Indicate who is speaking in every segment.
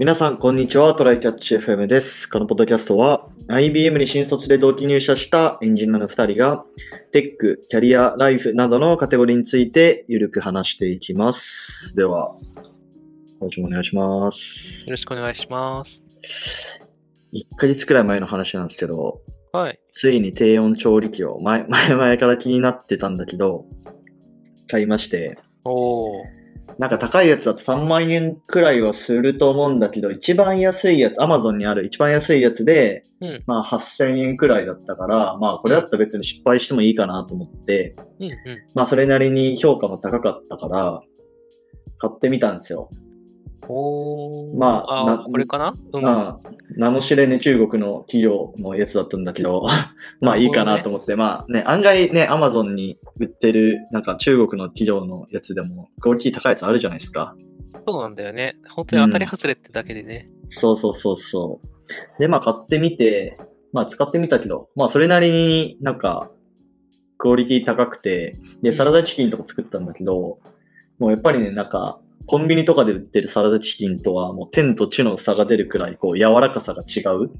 Speaker 1: 皆さん、こんにちは。トライキャッチ FM です。このポッドキャストは、IBM に新卒で同期入社したエンジニアの2人が、テック、キャリア、ライフなどのカテゴリーについて、ゆるく話していきます。では、今週もお願いします
Speaker 2: よ。ろしくお願いします。
Speaker 1: 1ヶ月くらい前の話なんですけど、
Speaker 2: はい。
Speaker 1: ついに低温調理器を前、前々から気になってたんだけど、買いまして、
Speaker 2: おー。
Speaker 1: なんか高いやつだと3万円くらいはすると思うんだけど、一番安いやつ、Amazon にある一番安いやつで、
Speaker 2: うん。
Speaker 1: まあ8000円くらいだったから、まあこれだったら別に失敗してもいいかなと思って、
Speaker 2: うん。うん。
Speaker 1: まあそれなりに評価も高かったから、買ってみたんですよ。
Speaker 2: おー。
Speaker 1: まあな
Speaker 2: あー、これかな？うん。
Speaker 1: まあ、名の知れぬ中国の企業のやつだったんだけど、まあいいかなと思って、まあね、案外ね、Amazon に売ってる、なんか中国の企業のやつでも、クオリティ高いやつあるじゃないですか。
Speaker 2: そうなんだよね。本当に当たり外れってだけでね。
Speaker 1: そうそうそうそう。で、まあ買ってみて、まあ使ってみたけど、まあそれなりになんか、クオリティ高くて、で、サラダチキンとか作ったんだけど、もうやっぱりね、なんか、コンビニとかで売ってるサラダチキンとはもう天と地の差が出るくらい、こう、柔らかさが違う。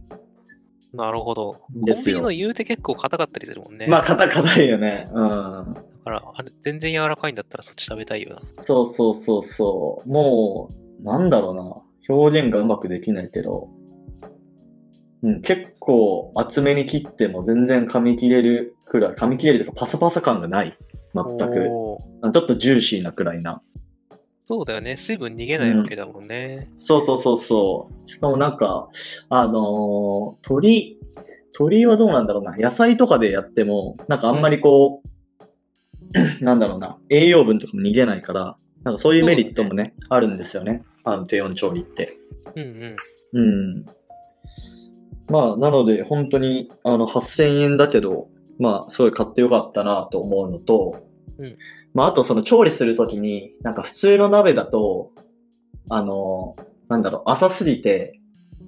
Speaker 2: なるほど。コン
Speaker 1: ですよ
Speaker 2: ビニの言うて結構硬かったりするもんね。
Speaker 1: まあ、硬硬いよね。うん。
Speaker 2: だから、あれ、全然柔らかいんだったらそっち食べたいよな。
Speaker 1: そうそうそうそう。もう、なんだろうな。表現がうまくできないけど、うん、結構厚めに切っても全然噛み切れるくらい、噛み切れるというかパサパサ感がない。全く。ちょっとジューシーなくらいな。
Speaker 2: そうだよね。水分逃げないわけだもんね。
Speaker 1: そうそうそうそう。しかもなんか、あのー鶏、鶏はどうなんだろうな。野菜とかでやっても、なんかあんまりこう、なんだろうな。栄養分とかも逃げないから、なんかそういうメリットもね、あるんですよね。あの低温調理って。
Speaker 2: うんうん。
Speaker 1: うん。まあ、なので、本当に、あの、8000円だけど、まあ、すごい買ってよかったなと思うのと、
Speaker 2: うん
Speaker 1: まあ、あとその調理するときに、なんか普通の鍋だと、あの、なんだろう、浅すぎて、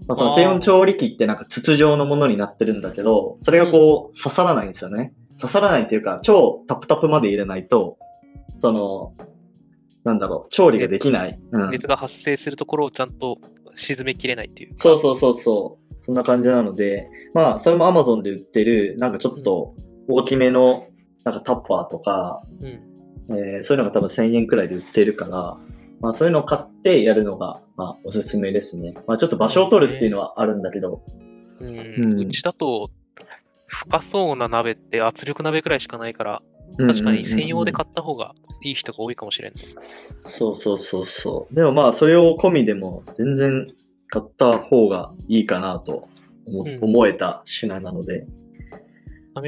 Speaker 1: まあ、その低温調理器ってなんか筒状のものになってるんだけど、それがこう、刺さらないんですよね。刺さらないっていうか、超タプタプまで入れないと、その、なんだろう、調理ができない。うん。
Speaker 2: 熱が発生するところをちゃんと沈めきれないっていうか。
Speaker 1: そうそうそうそう。そんな感じなので、まあ、それも Amazon で売ってる、なんかちょっと大きめの、なんかタッパーとか、
Speaker 2: うん。
Speaker 1: えーそういうのが多分1000円くらいで売ってるから、まあそういうのを買ってやるのが、まあおすすめですね。まあちょっと場所を取るっていうのはあるんだけど、
Speaker 2: うん
Speaker 1: うん
Speaker 2: うちだと、深そうな鍋って圧力鍋くらいしかないから、
Speaker 1: うん
Speaker 2: 確かに専用で買った方がいい人が多いかもしれない。
Speaker 1: そうそうそうそう。でもまあそれを込みでも全然買った方がいいかなと思,、
Speaker 2: うん
Speaker 1: 思えた品なので。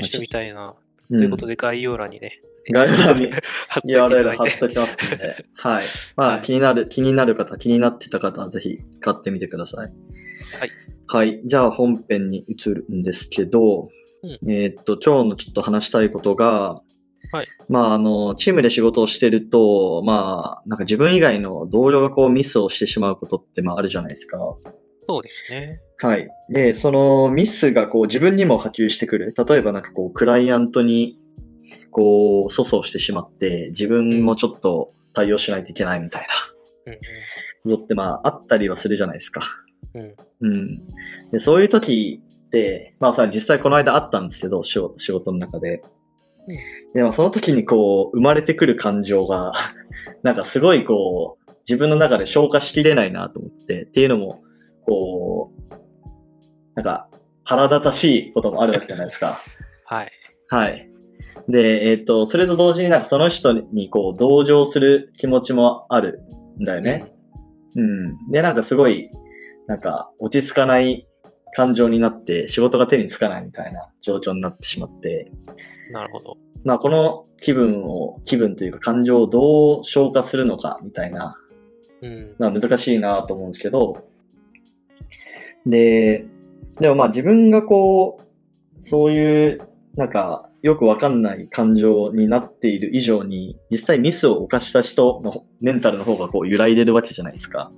Speaker 2: 試してみたいな。
Speaker 1: と
Speaker 2: ということで概要欄にね。
Speaker 1: 概要欄に URL 貼ってときますんで、はい。まあ、
Speaker 2: はい
Speaker 1: 気になる、気になる方、気になってた方はぜひ買ってみてください。
Speaker 2: はい。
Speaker 1: はい。じゃあ本編に移るんですけど、
Speaker 2: うん
Speaker 1: えーっと、今日のちょっと話したいことが、
Speaker 2: はい。
Speaker 1: まあ、あの、チームで仕事をしてると、まあ、なんか自分以外の同僚がこうミスをしてしまうことって、まああるじゃないですか。
Speaker 2: そうですね。
Speaker 1: はい。で、そのミスがこう自分にも波及してくる。例えばなんかこう、クライアントにこう、粗相してしまって、自分もちょっと対応しないといけないみたい
Speaker 2: うん
Speaker 1: なことってまああったりはするじゃないですか。
Speaker 2: うん。うん。
Speaker 1: うん。で、そういう時って、まあさ、実際この間あったんですけど、仕事の中で。
Speaker 2: うん
Speaker 1: でもその時にこう、生まれてくる感情が、なんかすごいこう、自分の中で消化しきれないなと思って、っていうのも、こう、なんか、腹立たしいこともあるわけじゃないですか。
Speaker 2: はい。
Speaker 1: はい。で、えっ、と、それと同時になんかその人にこう、同情する気持ちもあるんだよね。うん。で、なんかすごい、なんか落ち着かない感情になって、仕事が手につかないみたいな状況になってしまって、
Speaker 2: なるほど。
Speaker 1: まあこの気分を、気分というか感情をどう消化するのかみたいな、
Speaker 2: うん。
Speaker 1: まあ難しいなと思うんですけど、で、でもまあ自分がこう、そういう、なんか、よくわかんない感情になっている以上に、実際ミスを犯した人のメンタルの方がこう揺らいでるわけじゃないですか。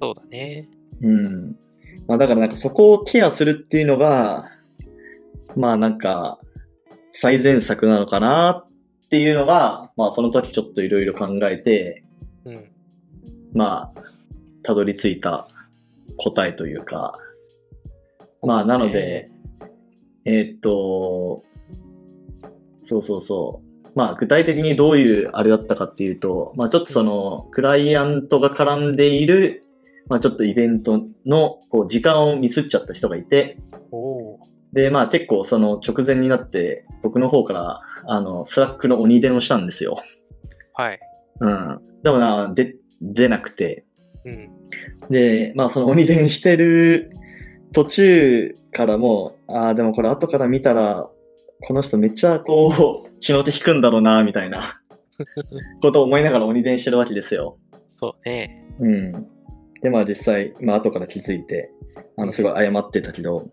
Speaker 2: そうだね。
Speaker 1: うん。まあだからなんかそこをケアするっていうのが、まあなんか、最善策なのかなっていうのが、まあその時ちょっといろいろ考えて、
Speaker 2: うん。
Speaker 1: まあ、たどり着いた答えというか、まあ、なので、えーっと、そうそうそう。まあ、具体的にどういうあれだったかっていうと、まあ、ちょっとその、クライアントが絡んでいる、まあ、ちょっとイベントの、こう、時間をミスっちゃった人がいて、で、まあ、結構その直前になって、僕の方から、あの、 Slack の鬼電をしたんですよ。
Speaker 2: はい。
Speaker 1: うん。でもな、で、出なくて、
Speaker 2: うん。
Speaker 1: で、まあその鬼電してる途中からも、ああ、でもこれ後から見たら、この人めっちゃこう、血の気引くんだろうな、みたいな ことを思いながら鬼電してるわけですよ。
Speaker 2: そうね。
Speaker 1: うん。で、まあ実際、まあ後から気づいて、あの、すごい謝ってたけど、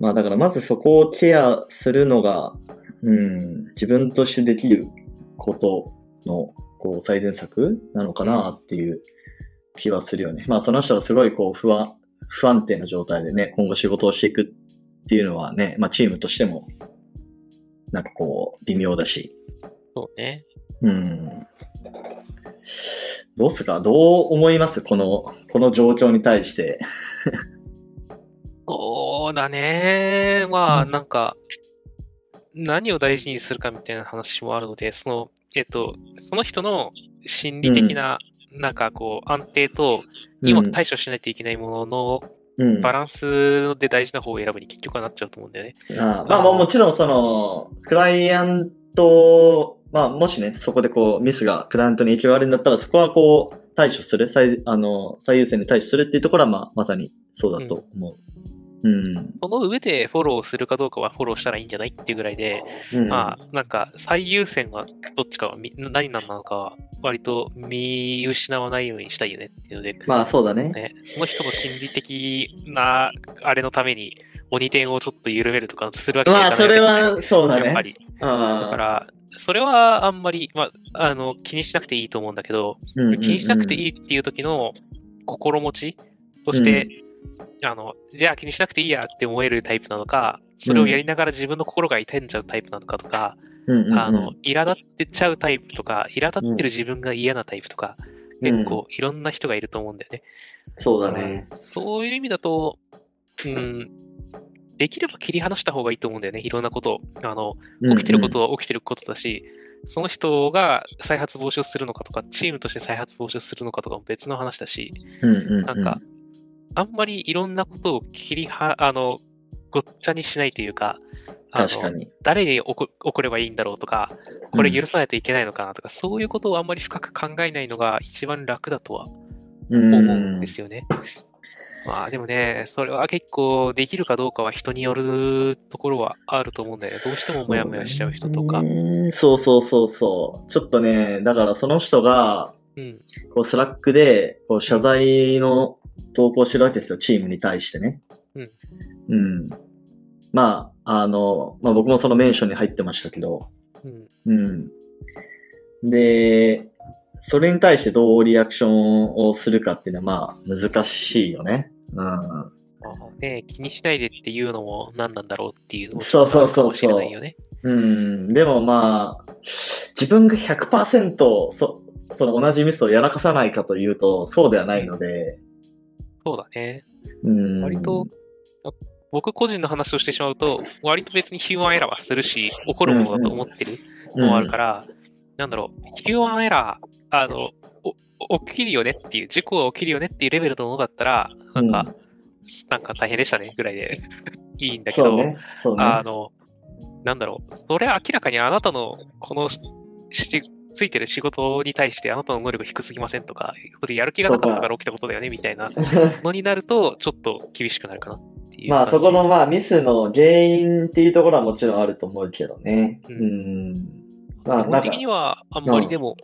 Speaker 1: まあだからまずそこをケアするのが、うん、自分としてできることの、こう、最善策なのかなっていう気はするよね。まあその人はすごいこう、不安、不安定な状態でね、今後仕事をしていくっていうのはね、まあチームとしても、なんかこう、微妙だし、
Speaker 2: そうね。
Speaker 1: うん。どうすか？どう思います？この、この状況に対して。
Speaker 2: そうだね。まあ、
Speaker 1: うん
Speaker 2: なんか、何を大事にするかみたいな話もあるので、その、えっと、その人の心理的な、なんかこう、安定と、今
Speaker 1: うん
Speaker 2: 対処しないといけないものの
Speaker 1: うん、
Speaker 2: バランスで大事な方を選ぶに結局はなっちゃうと思うんだよね。
Speaker 1: ああまあまあもちろんその、クライアント、まあもしね、そこでこうミスがクライアントに影響があるんだったら、そこはこう対処する、最あの最優先で対処するっていうところはまあまさにそうだと思う。うん。
Speaker 2: その上でフォローするかどうかはフォローしたらいいんじゃないっていうぐらいで、
Speaker 1: うん、
Speaker 2: まあ、なんか、最優先はどっちかはみ、何なのかは、割と見失わないようにしたいよねっていうので、
Speaker 1: まあそうだね。
Speaker 2: ね、その人の心理的な、あれのために、鬼点をちょっと緩めるとかするわけにはい
Speaker 1: まあそれはそうだね。
Speaker 2: やっぱり。だから、それはあんまり、まあ、あの、気にしなくていいと思うんだけど、
Speaker 1: うんうんうん。
Speaker 2: 気にしなくていいっていう時の心持ちとして、あの、じゃあ気にしなくていいやって思えるタイプなのか、それをやりながら自分の心が痛んじゃうタイプなのかとか、
Speaker 1: うんうんうん
Speaker 2: あの、苛立ってちゃうタイプとか、苛立ってる自分が嫌なタイプとか、
Speaker 1: うん
Speaker 2: 結構いろんな人がいると思うんだよね。
Speaker 1: そうだね。
Speaker 2: そういう意味だと、うん、できれば切り離した方がいいと思うんだよね、いろんなことを。あの、起きてることは起きてることだし、その人が再発防止をするのかとか、チームとして再発防止をするのかとかも別の話だし、
Speaker 1: うんうんうん、
Speaker 2: なんか、あんまりいろんなことを切りは、あの、ごっちゃにしないというか、あの
Speaker 1: 確かに。
Speaker 2: 誰に怒怒ればいいんだろうとか、これ許さないといけないのかなとか、そういうことをあんまり深く考えないのが一番楽だとは
Speaker 1: うん
Speaker 2: 思うんですよね。まあでもね、それは結構できるかどうかは人によるところはあると思うんだよね。どうしてもモヤモヤしちゃう人とか。
Speaker 1: うんそうそうそうそう。ちょっとね、だからその人が、
Speaker 2: うん。
Speaker 1: こう Slack でこう謝罪の投稿してるわけですよ、チームに対してね。
Speaker 2: うん。
Speaker 1: うん。まあ、あの、まあ僕もそのメンションに入ってましたけど、
Speaker 2: うん。
Speaker 1: うん。で、それに対してどうリアクションをするかっていうのはまあ難しいよね。うん。
Speaker 2: まあね、気にしないでっていうのも何なんだろうっていうのも
Speaker 1: そうそうそうそう。うん。でもまあ、自分が100%そ、その同じミスをやらかさないかというと、そうではないので、
Speaker 2: そうだね。
Speaker 1: うん。
Speaker 2: 割と、あ僕個人の話をしてしまうと、割と別にヒューマンエラーはするし、起こるものだと思ってるのもあるから、なんだろう、ヒューマンエラー、あの、お起きるよねっていう、事故が起きるよねっていうレベルのものだったら、なんか、なんか大変でしたねぐらいでいいんだけど、
Speaker 1: ね。ね。
Speaker 2: あの、なんだろう、それは明らかにあなたのこのしついてる仕事に対してあなたの能力低すぎませんとか、やる気がなかったから起きたことだよねみたいな のになると、ちょっと厳しくなるかなっていう。
Speaker 1: まあそこのまあミスの原因っていうところはもちろんあると思うけどね。
Speaker 2: う
Speaker 1: うんん。まあ
Speaker 2: 基本
Speaker 1: なんか
Speaker 2: 的にはあんまりでも、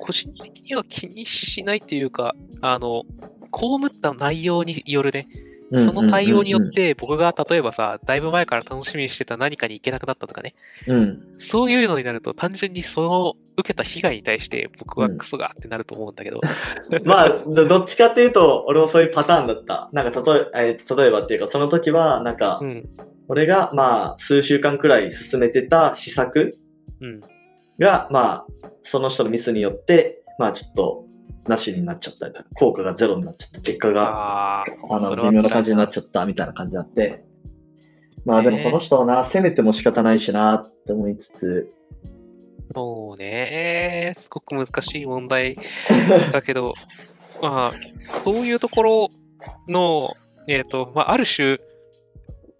Speaker 2: 個人的には気にしないというか、あの、被った内容によるね、その対応によっ、て僕が例えばさ、だいぶ前から楽しみにしてた何かに行けなくなったとかね、
Speaker 1: うん。
Speaker 2: そういうのになると単純にその受けた被害に対して僕は
Speaker 1: うん。
Speaker 2: クソがってなると思うんだけど、
Speaker 1: まあ、どどっちかっていうと、俺もそういうパターンだった。なんか、例え、えー例えばっていうか、その時は、なんか、
Speaker 2: うん、
Speaker 1: 俺が、まあ、数週間くらい進めてた施策
Speaker 2: うん、
Speaker 1: が、まあ、その人のミスによって、まあ、ちょっと、なしになっちゃったりとか、効果がゼロになっちゃった、結果が、
Speaker 2: あ
Speaker 1: の、微妙な感じになっちゃったみたいな感じになって、まあでもその人をな、責めても仕方ないしなって思いつつ、
Speaker 2: そうね。すごく難しい問題だけど、まあ、そういうところの、えっ、と、まあ、ある種、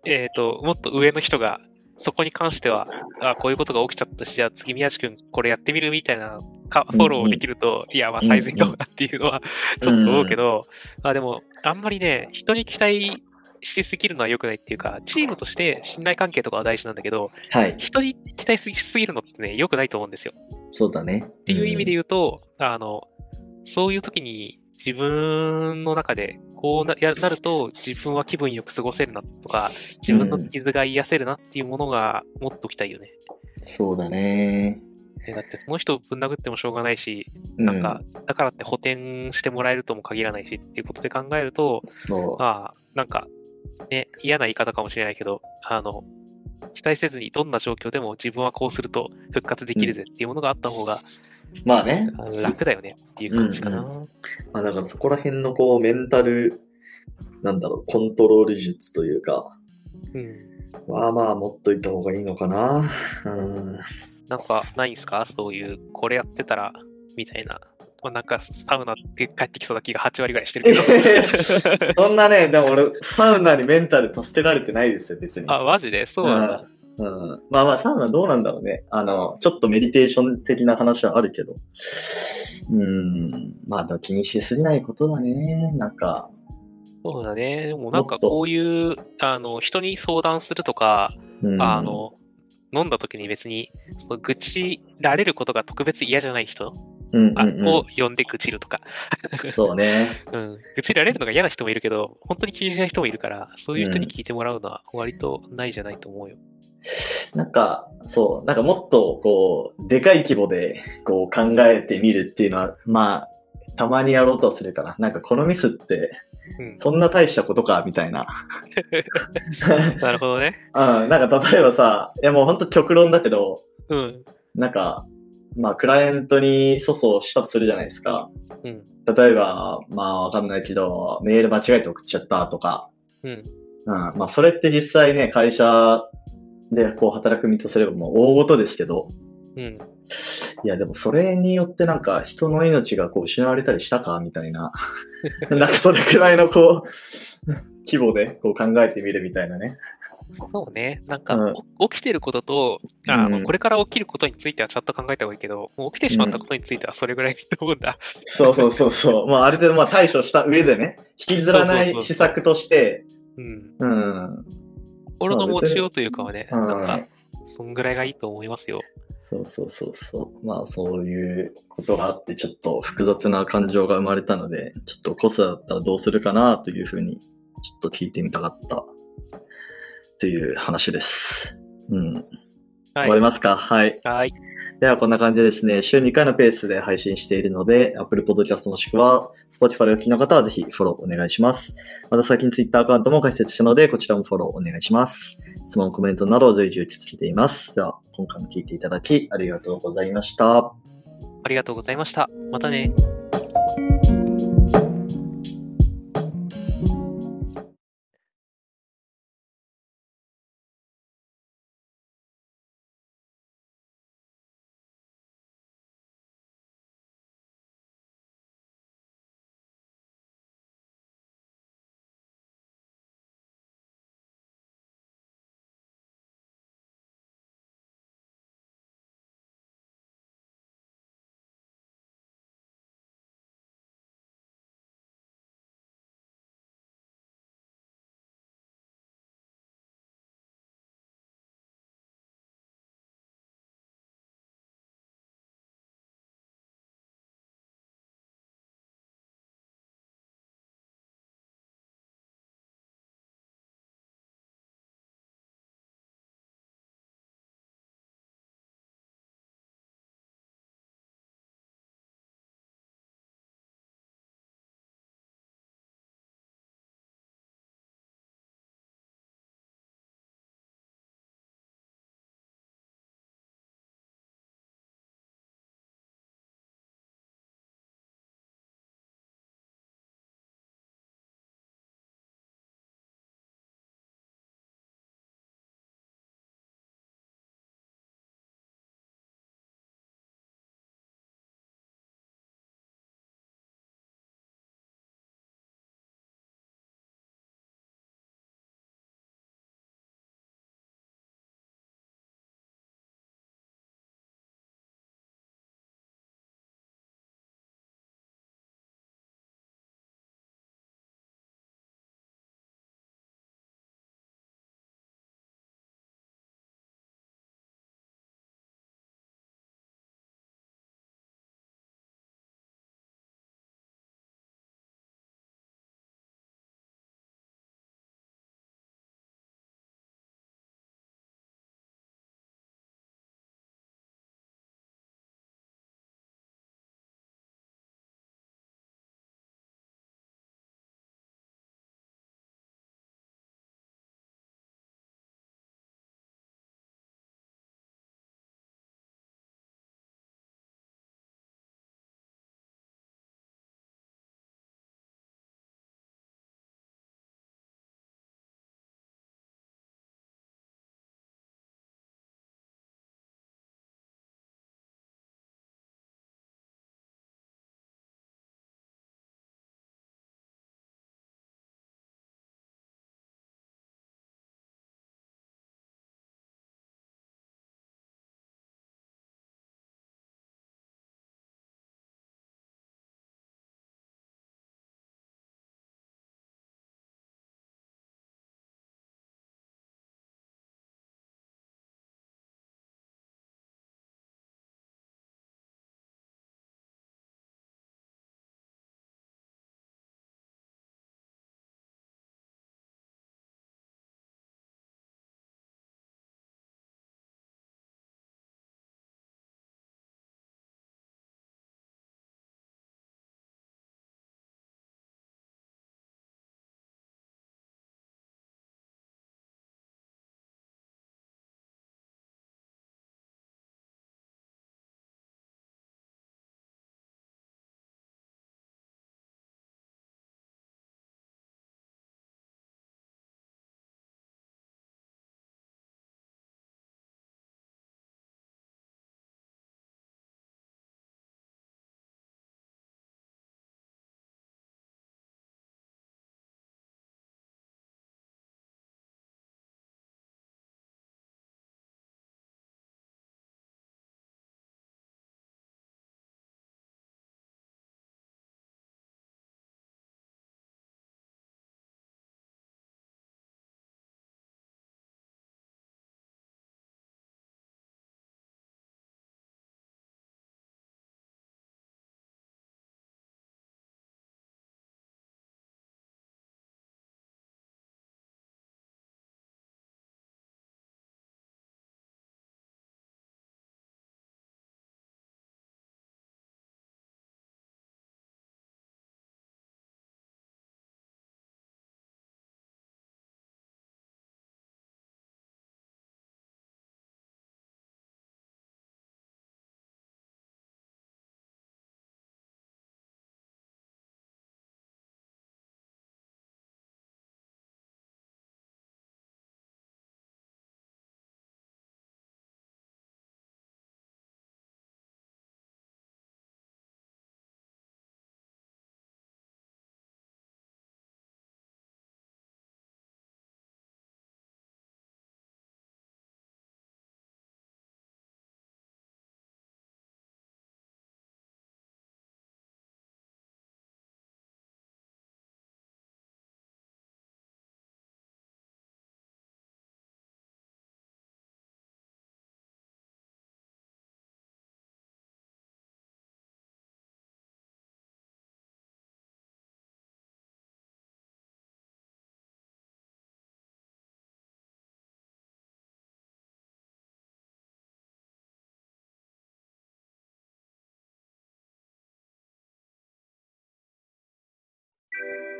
Speaker 2: えっ、と、もっと上の人が、そこに関しては、あこういうことが起きちゃったし、じゃあ次宮地君これやってみるみたいなかフォローできると、いや、まあ最善かもなっていうのはちょっと思うけど、まあでも、あんまりね、人に期待しすぎるのは良くないっていうか、チームとして信頼関係とかは大事なんだけど、
Speaker 1: はい、
Speaker 2: 人に期待しすぎるのってね、良くないと思うんですよ。
Speaker 1: そうだね。
Speaker 2: っていう意味で言うと、あの、そういう時に自分の中でこうなやなると自分は気分よく過ごせるなとか、自分の傷が癒せるなっていうものが持っておきたいよね。
Speaker 1: そうだね。
Speaker 2: ねだってその人をぶん殴ってもしょうがないし、
Speaker 1: う
Speaker 2: なんか、だからって補填してもらえるとも限らないしっていうことで考えると、
Speaker 1: そう。
Speaker 2: まあ、なんか、ね、嫌な言い方かもしれないけど、あの、期待せずにどんな状況でも自分はこうすると復活できるぜっていうものがあった方が
Speaker 1: まあね。
Speaker 2: あ楽だよねっていう感じかな。
Speaker 1: うんまあだからそこら辺のこう、メンタル、なんだろう、コントロール術というか、
Speaker 2: うん。
Speaker 1: まあまあ持っといた方がいいのかな。うん。
Speaker 2: なんかないんですか？そういう、これやってたら、みたいな。まあ、なんかサウナって帰ってきそうな気が8割ぐらいしてるけど。
Speaker 1: そんなね、でも俺、サウナにメンタル助けられてないですよ、別に。
Speaker 2: あ、マジで？そうなんだ。
Speaker 1: うん。うんまあまあ、サウナどうなんだろうね。あの、ちょっとメディテーション的な話はあるけど。うん。まあ、気にしすぎないことだね。なんか。
Speaker 2: そうだね。でもなんかこういう、あの、人に相談するとか、
Speaker 1: うん、
Speaker 2: あの、飲んだ時に別に、愚痴られることが特別嫌じゃない人、
Speaker 1: うんうん
Speaker 2: あ
Speaker 1: うん
Speaker 2: を呼んで愚痴るとか、
Speaker 1: そうね。
Speaker 2: うん。愚痴られるのが嫌な人もいるけど、本当に気にしない人もいるから、そういう人に聞いてもらうのは割とないじゃないと思うよ。
Speaker 1: なんか、そう、なんかもっと、こう、でかい規模で、こう考えてみるっていうのは、まあ、たまにやろうとはするから、なんかこのミスって、
Speaker 2: うん。
Speaker 1: そんな大したことか、みたいな。
Speaker 2: なるほどね。
Speaker 1: うん、なんか例えばさ、いやもうほんと極論だけど、
Speaker 2: うん。
Speaker 1: なんか、まあ、クライアントに粗相したとするじゃないですか。
Speaker 2: うん。
Speaker 1: 例えば、まあ、わかんないけど、メール間違えて送っちゃったとか。
Speaker 2: うん。
Speaker 1: うん。まあ、それって実際ね、会社でこう働く身とすればもう大事ですけど、
Speaker 2: うん。
Speaker 1: いや、でもそれによってなんか人の命がこう失われたりしたか？みたいな。なんかそれくらいのこう、規模でこう考えてみるみたいなね。
Speaker 2: そうね。なんか、
Speaker 1: うん
Speaker 2: お起きてることと、あの
Speaker 1: うん
Speaker 2: これから起きることについてはちゃんと考えた方がいいけど、もう起きてしまったことについてはそれぐらいいいと思うんだ。
Speaker 1: そうそうそうそう。まあ、ある程度まあ対処した上でね、引きずらない施策として、
Speaker 2: うん。
Speaker 1: うん。
Speaker 2: 心の持ちようというかはね、
Speaker 1: うん
Speaker 2: なんか、そんぐらいがいいと思いますよ。
Speaker 1: そうそうそうそう。まあそういうことがあって、ちょっと複雑な感情が生まれたので、ちょっとコスだったらどうするかなというふうに、ちょっと聞いてみたかったという話です。うん。
Speaker 2: はい
Speaker 1: 終わり。ますか？はい。
Speaker 2: はい。
Speaker 1: ではこんな感じでですね、週2回のペースで配信しているので、Apple Podcast もしくは Spotify でお聞きの方はぜひフォローお願いします。また最近 Twitter アカウントも開設したので、こちらもフォローお願いします。質問、コメントなどを随時受け付けています。では、今回も聞いていただきありがとうございました。
Speaker 2: ありがとうございました。またね。